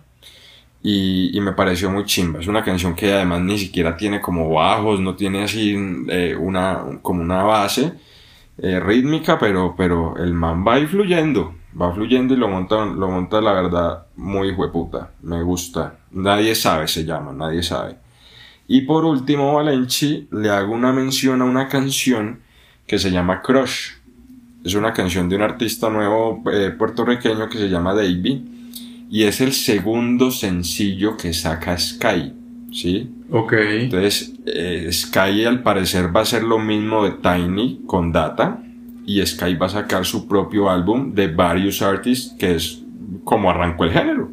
Y, me pareció muy chimba. Es una canción que además ni siquiera tiene como bajos, no tiene así eh, una, como una base eh, rítmica, pero, pero el man va ahí fluyendo, va fluyendo y lo monta, lo monta la verdad muy hueputa. Me gusta. Nadie sabe, se llama, nadie sabe. Y por último, Valenci le hago una mención a una canción que se llama Crush. Es una canción de un artista nuevo eh, puertorriqueño que se llama Davey. Y es el segundo sencillo que saca Sky. ¿Sí? Ok. Entonces, eh, Sky al parecer va a ser lo mismo de Tiny con Data. Y Sky va a sacar su propio álbum de varios artists, que es como arrancó el género.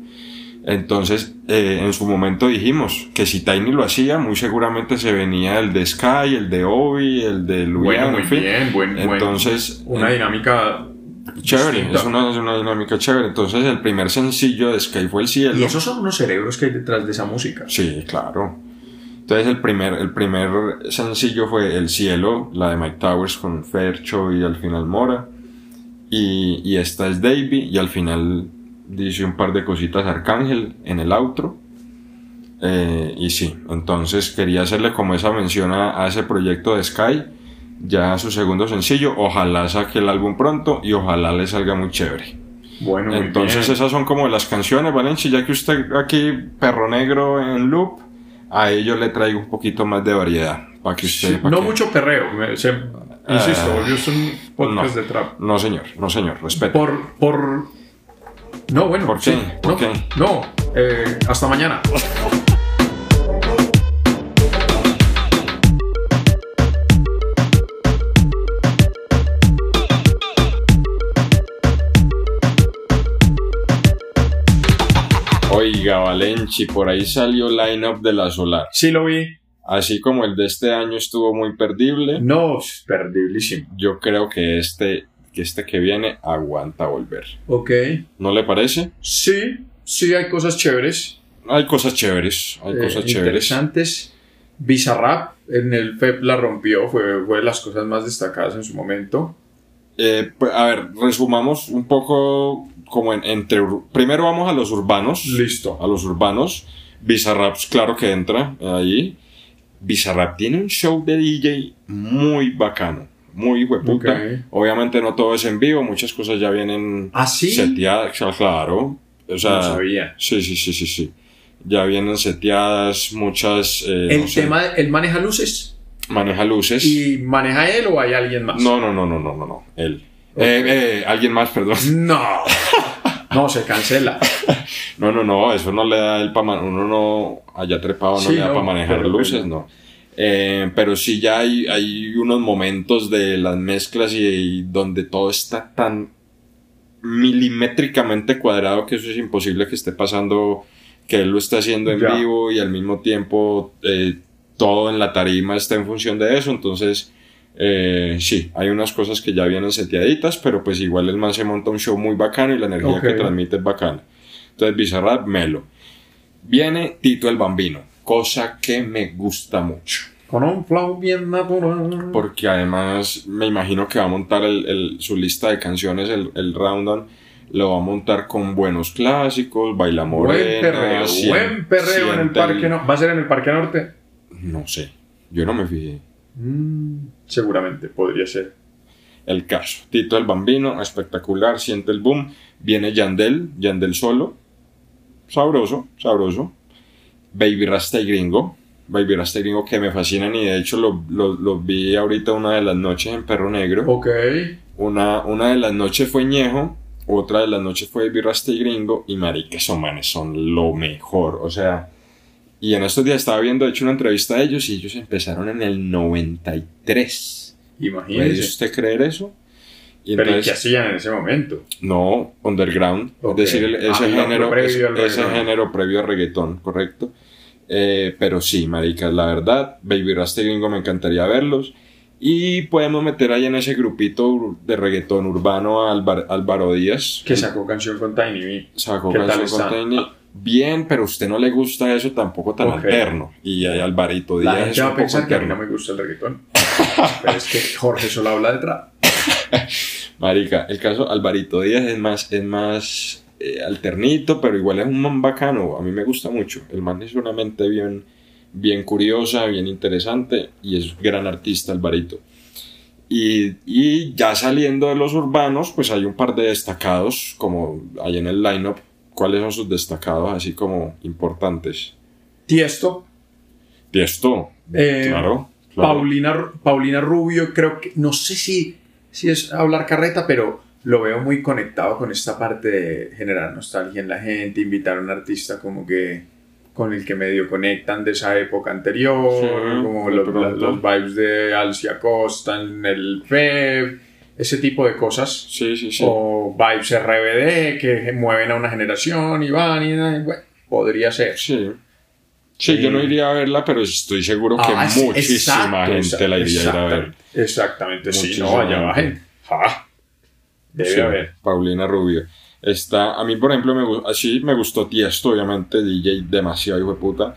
Entonces, eh, en su momento dijimos que si Tiny lo hacía, muy seguramente se venía el de Sky, el de Obi, el de Luyan, Bueno, muy en fin. bien, buen, buen- Entonces, una eh, dinámica chévere, es una, es una dinámica chévere. Entonces, el primer sencillo de Sky fue el cielo. Y esos son unos cerebros que hay detrás de esa música. Sí, claro. Entonces el primer, el primer sencillo fue El Cielo, la de Mike Towers con Fercho y al final Mora. Y, y esta es Davey y al final dice un par de cositas Arcángel en el outro. Eh, y sí, entonces quería hacerle como esa mención a, a ese proyecto de Sky, ya su segundo sencillo. Ojalá saque el álbum pronto y ojalá le salga muy chévere. Bueno, Entonces bien. esas son como las canciones, Valencia, ya que usted aquí, Perro Negro en loop, a ello le traigo un poquito más de variedad, para que usted... Sí, no que- mucho perreo. me- se- insisto, Ah, volvió un podcast no. de trap. No, señor, no, señor, respeto. Por, por... No, bueno. ¿Por sí, qué? ¿Por no, qué? No, eh, hasta mañana. *laughs* Oiga, Valenci, por ahí salió line-up de la Solar. Sí lo vi. Así como el de este año estuvo muy perdible, No, es perdiblísimo. yo creo que este, que este que viene aguanta volver. Ok. ¿No le parece? Sí, sí hay cosas chéveres. Hay cosas chéveres, hay eh, cosas chéveres. interesantes. Bizarrap en el FEP la rompió, fue, fue de las cosas más destacadas en su momento. Eh, pues, a ver, resumamos un poco como en, entre... Primero vamos a los urbanos. Listo. A los urbanos. Bizarrap, claro que entra ahí. Bizarrap tiene un show de DJ muy bacano. Muy hueputa. Obviamente no todo es en vivo, muchas cosas ya vienen ¿Ah, sí? seteadas, claro. O sea, no sabía. sí, sí, sí, sí, sí. Ya vienen seteadas muchas... eh, El no tema, él maneja luces Maneja luces. y maneja él o hay alguien más. No, no, no, no, no, no, no. Él. Eh, eh, alguien más, perdón. No. No, se cancela. No, no, no, eso no le da el para uno no allá trepado no Sí, le da no, para manejar pero- luces, no. Eh, pero sí ya hay, hay unos momentos de las mezclas y, y donde todo está tan milimétricamente cuadrado que eso es imposible que esté pasando, que él lo esté haciendo en Ya. vivo y al mismo tiempo eh, todo en la tarima está en función de eso, entonces eh, sí, hay unas cosas que ya vienen seteaditas, pero pues igual el man se monta un show muy bacano y la energía que transmite es bacana. Entonces Bizarrap, Melo. Viene Tito el Bambino, cosa que me gusta mucho. Con un flow bien natural. Porque además me imagino que va a montar el- el- su lista de canciones, el, el rundown, lo va a montar con buenos clásicos, baila morena. Buen perreo, buen perreo en el Parque Norte. ¿Va a ser en el Parque Norte? No sé, yo no me fijé. Mm, seguramente, podría ser. El caso, Tito el Bambino, espectacular, siente el boom. Viene Yandel, Yandel solo, sabroso, sabroso. Baby Rasta y Gringo, Baby Rasta y Gringo que me fascinan y de hecho lo, lo- lo vi ahorita una de las noches en Perro Negro. Ok. Una, una de las noches fue Ñejo, otra de las noches fue Baby Rasta y Gringo y marica, esos manes son lo mejor, o sea... Y en estos días estaba viendo, de hecho, una entrevista de ellos y ellos empezaron en el 93. ¿Puede Imagínese. usted creer eso? Y Pero ¿y entonces- qué hacían en ese momento? no, underground. Ok. Es decir, el- ese, Ah, género, previo ese, ese género previo al reggaetón, correcto. Eh, pero sí, maricas, la verdad, Baby Rasta y Gringo me encantaría verlos. Y podemos meter ahí en ese grupito de reggaetón urbano a Álvar- Álvaro Díaz. Que sacó canción con Tiny B. Sacó ¿Qué tal canción con? Tiny. Bien, pero a usted no le gusta eso tampoco tan alterno. Y ahí Alvarito La Díaz es gente va un a poco pensar que a mí no me gusta el reggaetón. *laughs* Pero es que Jorge solo habla detrás. Marica, el caso Alvarito Díaz es más, es más eh, alternito, pero igual es un man bacano. A mí me gusta mucho. El man es una mente bien, bien curiosa, bien interesante y es gran artista Alvarito. Y, y ya saliendo de los urbanos, pues hay un par de destacados, como hay en el lineup. ¿Cuáles son sus destacados así como importantes? Tiesto. Tiesto, Eh, claro. claro. Paulina, Paulina Rubio, creo que, no sé si, si es hablar carreta, pero lo veo muy conectado con esta parte de generar nostalgia en la gente, invitar a un artista como que con el que medio conectan de esa época anterior, Sí, como los, los vibes de Alcia Costa en el FEB, ese tipo de cosas. Sí, sí, sí. O vibes RBD que mueven a una generación y van y, y, bueno, podría ser. Sí. Sí, yo no iría a verla, pero estoy seguro que Ah, muchísima exacto, gente la iría a ir a ver. exactamente, sí, no, allá va gente. Ja, debe Sí, haber. Paulina Rubio. Está, a mí, por ejemplo, me, así me gustó Tiesto, obviamente, DJ demasiado hijo de puta.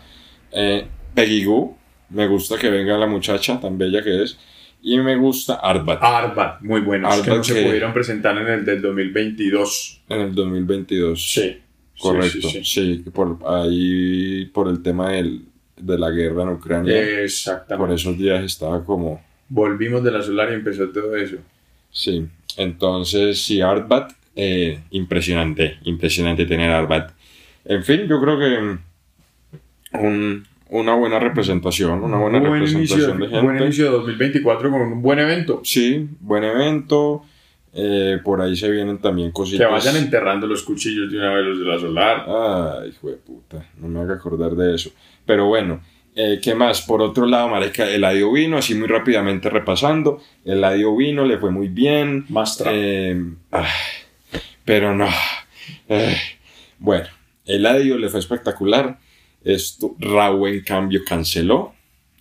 Eh, Peggy Goo, me gusta que venga la muchacha tan bella que es. Y me gusta Arbat Arbat, muy buenos, que Arbat no se pudieron presentar en el del 2022. en el 2022. Sí. Correcto, Sí, sí, sí, sí. por ahí, por el tema del, de la guerra en Ucrania. Exactamente. por esos días estaba como, Volvimos de la solar y empezó todo eso. Sí, entonces sí, Artbat, eh, impresionante, impresionante tener Artbat. En fin, yo creo que un- una buena representación, una buena buen representación de gente. buen inicio de 2024 con un buen evento. Sí, buen evento. eh, por ahí se vienen también Que cositas. vayan enterrando los cuchillos de una vez los de la solar. Ay, hijo de puta, no me haga acordar de eso. Pero bueno, eh, ¿qué más? Por otro lado, marica, Eladio vino, así muy rápidamente repasando. Eladio vino, le fue muy bien. Más. Eh, ay, pero no. Eh, bueno, Eladio le fue espectacular. Esto, Raúl, en cambio, canceló.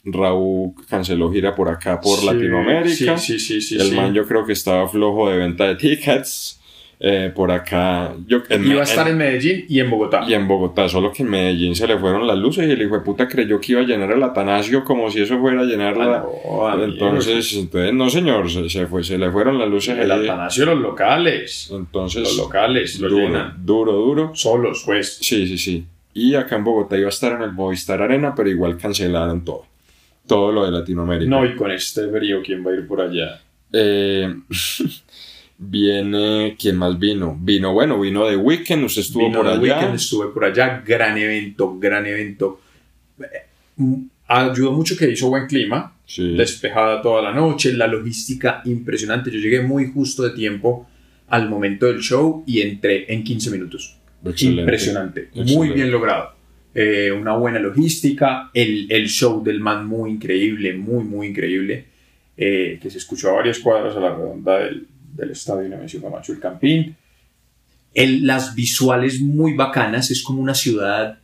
Raúl canceló gira por acá, por Sí, Latinoamérica. Sí, sí, sí. sí, El sí. man yo creo que estaba flojo de venta de tickets. Eh, por acá. Yo, en- Iba a estar en- en Medellín y en Bogotá. y en Bogotá, solo que en Medellín se le fueron las luces y el hijo de puta creyó que iba a llenar el Atanasio como si eso fuera a llenar la... Ah, no, entonces, entonces, no señor, se, se fue, se le fueron las luces el ahí. Atanasio, los locales. Entonces, Los locales lo duro, llenan. duro, duro. Solos, pues. Sí, sí, sí. Y acá en Bogotá iba a estar en el Movistar Arena, pero igual cancelaron todo. Todo lo de Latinoamérica. No, y con este frío, ¿quién va a ir por allá? Eh, *laughs* viene, ¿quién más vino? Vino, bueno, vino de Weekend, usted estuvo Vino por The allá. Weeknd, estuve por allá, gran evento, gran evento. Eh, mm, Ayudó mucho que hizo buen clima, Sí. despejada toda la noche, la logística impresionante. Yo llegué muy justo de tiempo al momento del show y entré en 15 minutos. Excelente. Impresionante, muy bien logrado. Eh, una buena logística, el, el show del man muy increíble, muy, muy increíble, eh, que se escuchó a varias cuadras a la redonda del, del estadio Nemesio Camacho el Campín. El- las visuales muy bacanas, es como una ciudad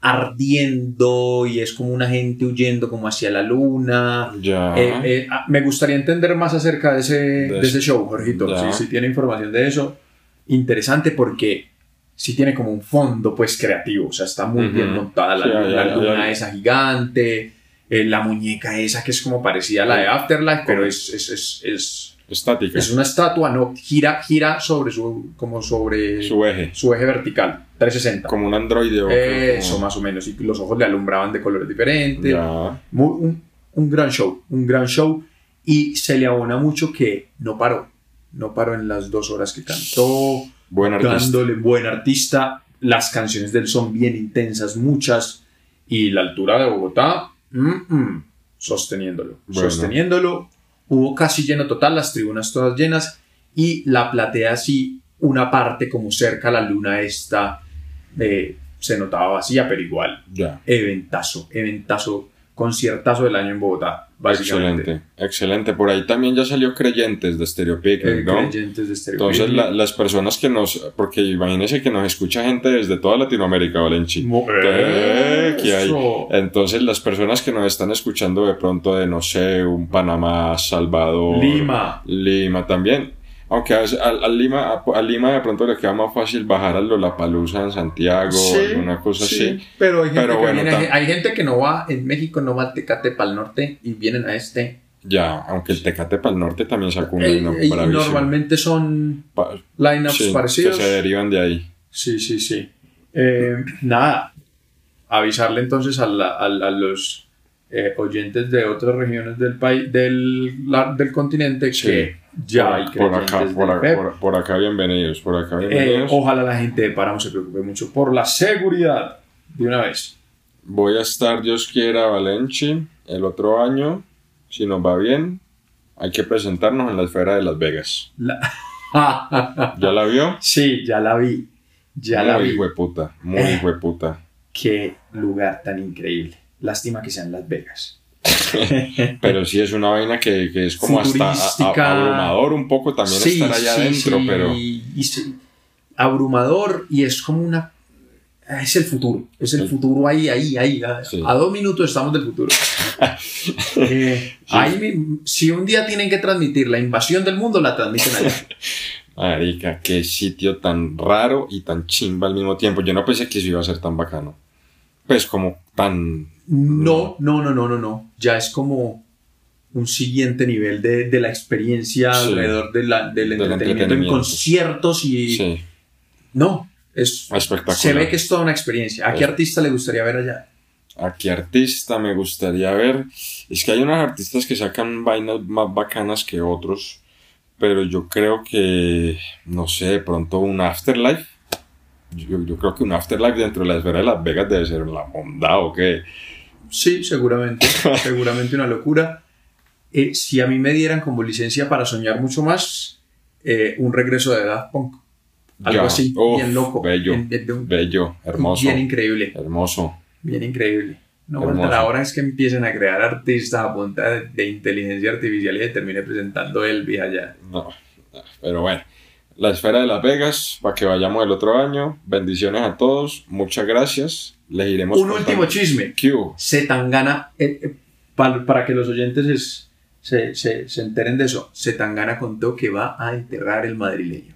ardiendo y es como una gente huyendo como hacia la luna. Ya. Eh, eh, ah, me gustaría entender más acerca de ese, de ese- ese show, Jorgito. Si, si tiene información de eso, interesante porque sí tiene como un fondo pues creativo. O sea, está muy bien montada la Sí, la hay- luna esa gigante, eh, la muñeca esa que es como parecida a la de Afterlife, pero es, es, es, es Estática. Es una estatua, no, gira, gira sobre su, como sobre Su eje. su eje vertical, 360. Como un androide o Eso, como- más o menos. Y los ojos le alumbraban de colores diferentes. Ya. Muy- un, un gran show, un gran show. Y se le abona mucho que no paró. No paró en las dos horas que cantó. Buen artista. dándole buen artista. Las canciones de él son bien intensas, muchas. Y la altura de Bogotá, mm, mm, sosteniéndolo. Bueno. Sosteniéndolo. Hubo casi lleno total, las tribunas todas llenas. Y la platea así, una parte como cerca a la luna esta, eh, se notaba vacía, pero igual. Ya. Eventazo, eventazo, conciertazo del año en Bogotá, básicamente. Excelente. Excelente. Por ahí también ya salió Creyentes de Stereo Picnic, Eh, ¿no? creyentes de Stereo Entonces, la- las personas que nos. Porque imagínense que nos escucha gente desde toda Latinoamérica, Valenchi. Entonces, las personas que nos están escuchando de pronto de, no sé, un Panamá, Salvador. Lima. Lima también. Aunque a, a- a Lima, a, a Lima de pronto le queda más fácil bajar a Lollapalooza en Santiago o alguna cosa sí, así. Pero, hay gente, Pero bueno, viene- hay gente que no va, en México no va al Tecate para el norte y vienen a este. Ya, aunque el Tecate para el norte también sacó un Eh, normalmente son lineups sí, parecidos. que se derivan de ahí. Sí, sí, sí. Eh, nada, avisarle entonces a, la- a a los eh, oyentes de otras regiones del país, del, la- del continente, Sí. que ya por, hay por acá, por, acá, por, por acá bienvenidos, por acá Eh, bienvenidos. ojalá la gente de Páramo se preocupe mucho por la seguridad de una vez. Voy a estar, Dios quiera, Valenci el otro año, si nos va bien. Hay que presentarnos en la esfera de Las Vegas. La- *laughs* ¿Ya la vio? sí, ya la vi. Ya la muy vi. hueputa, muy Eh. hueputa. Qué lugar tan increíble. Lástima que sean Las Vegas. *laughs* Pero sí es una vaina que, que es como hasta abrumador un poco también estar allá sí, adentro, sí, pero y abrumador y es como una... Es el futuro. Es el futuro ahí, ahí, ahí. A, a dos minutos estamos del futuro. *laughs* Eh, ahí si un día tienen que transmitir la invasión del mundo, la transmiten allá. *laughs* marica, qué sitio tan raro y tan chimba al mismo tiempo. Yo no pensé que eso iba a ser tan bacano. Pues como tan... No, no, no, no, no, no. Ya es como un siguiente nivel de, de la experiencia Sí. alrededor de la- del, Del entretenimiento, en entretenimiento. conciertos y... Sí, No, es, espectacular. se ve que es toda una experiencia. ¿A qué artista le gustaría ver allá? ¿A qué artista me gustaría ver? Es que hay unos artistas que sacan vainas más bacanas que otros, pero yo creo que, no sé, de pronto un Afterlife. Yo, yo creo que un Afterlife dentro de la esfera de Las Vegas debe ser la bondad o qué. Sí, seguramente, *laughs* seguramente una locura. Eh, si a mí me dieran como licencia para soñar mucho más, eh, un regreso de Daft Punk. Algo Ya, así, uf, bien loco. bello. bien- bien- Bello, hermoso, Bien increíble, hermoso. bien increíble. No faltará ahora es que empiecen a crear artistas a punta de, de inteligencia artificial y se termine presentando Elvis allá. No, pero bueno. La esfera de Las Vegas, para que vayamos el otro año. Bendiciones a todos, muchas gracias. Les iremos Un contando. último chisme. ¿Qué hubo? Zetangana, eh, eh, pa- para que los oyentes es- se, se- se enteren de eso, Zetangana contó que va a enterrar el madrileño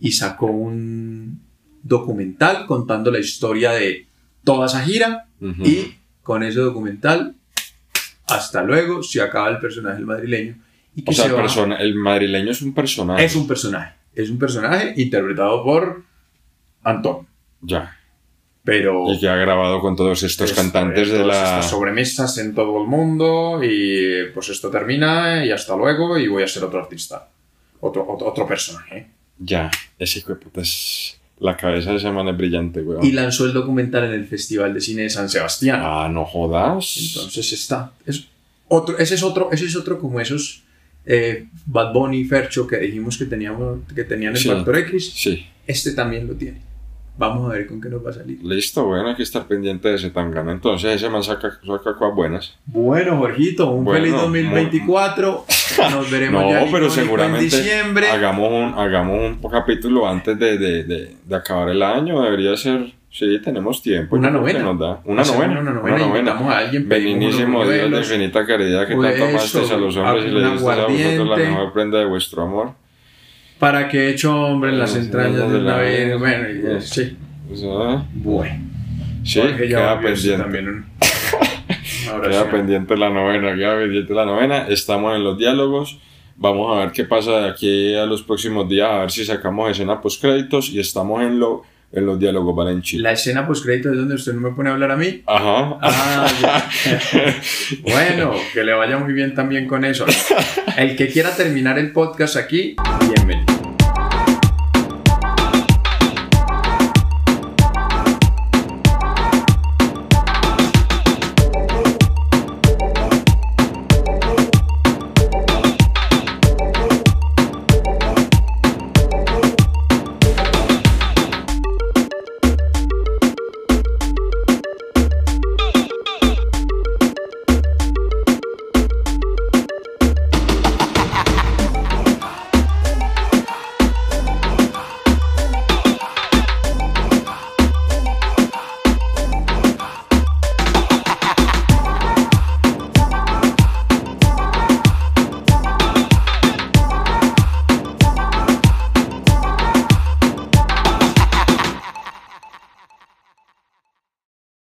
y sacó un documental contando la historia de toda esa gira y con ese documental, hasta luego, se acaba el personaje del madrileño y que O sea, se el, persona- el madrileño es un personaje. es un personaje, es un personaje interpretado por Antón, Ya. pero Y que ha grabado con todos estos Esto, cantantes de la. estas sobremesas en todo el mundo y pues esto termina y hasta luego y voy a ser otro artista. Otro, otro, otro personaje. Ya. Ese hijo de puta es. La cabeza de ese man es brillante, weón. Y lanzó el documental en el Festival de Cine de San Sebastián. Ah, no jodas. Entonces está. Es otro, ese, es otro, ese es otro como esos eh, Bad Bunny y Fercho que dijimos que, teníamos, que tenían el Sí. Factor X. Sí. Este también lo tiene. Vamos a ver con qué nos va a salir. Listo, bueno, hay que estar pendiente de ese tangana. Entonces, ese man saca, saca cosas buenas. Bueno, Jorgito, un Bueno, feliz 2024. Nos *laughs* veremos No, ya pero seguramente en diciembre. hagamos un, hagamos un capítulo antes de, de, de, de acabar el año. Debería ser. Sí, tenemos tiempo. Una novena. Nos da. Una novena. Una novena. Invitamos a alguien. Beninísimo Dios de infinita caridad que Pues tanto amasteis eso, a los hombres y le diste a vosotros la mejor prenda de vuestro amor. Para que hecho hombre en las entrañas de la vida. Bueno, y- sí. Sea, Bueno. sí, queda pendiente. también un- *laughs* una Queda pendiente la novena, queda pendiente la novena. Estamos en los diálogos. Vamos a ver qué pasa de aquí a los próximos días, a ver si sacamos escena post créditos y estamos en lo en los diálogos Valenchi. La escena post crédito es donde usted no me pone a hablar a mí. Ajá. Ah, ya. *laughs* bueno, que le vaya muy bien también con eso. El que quiera terminar el podcast aquí, bienvenido.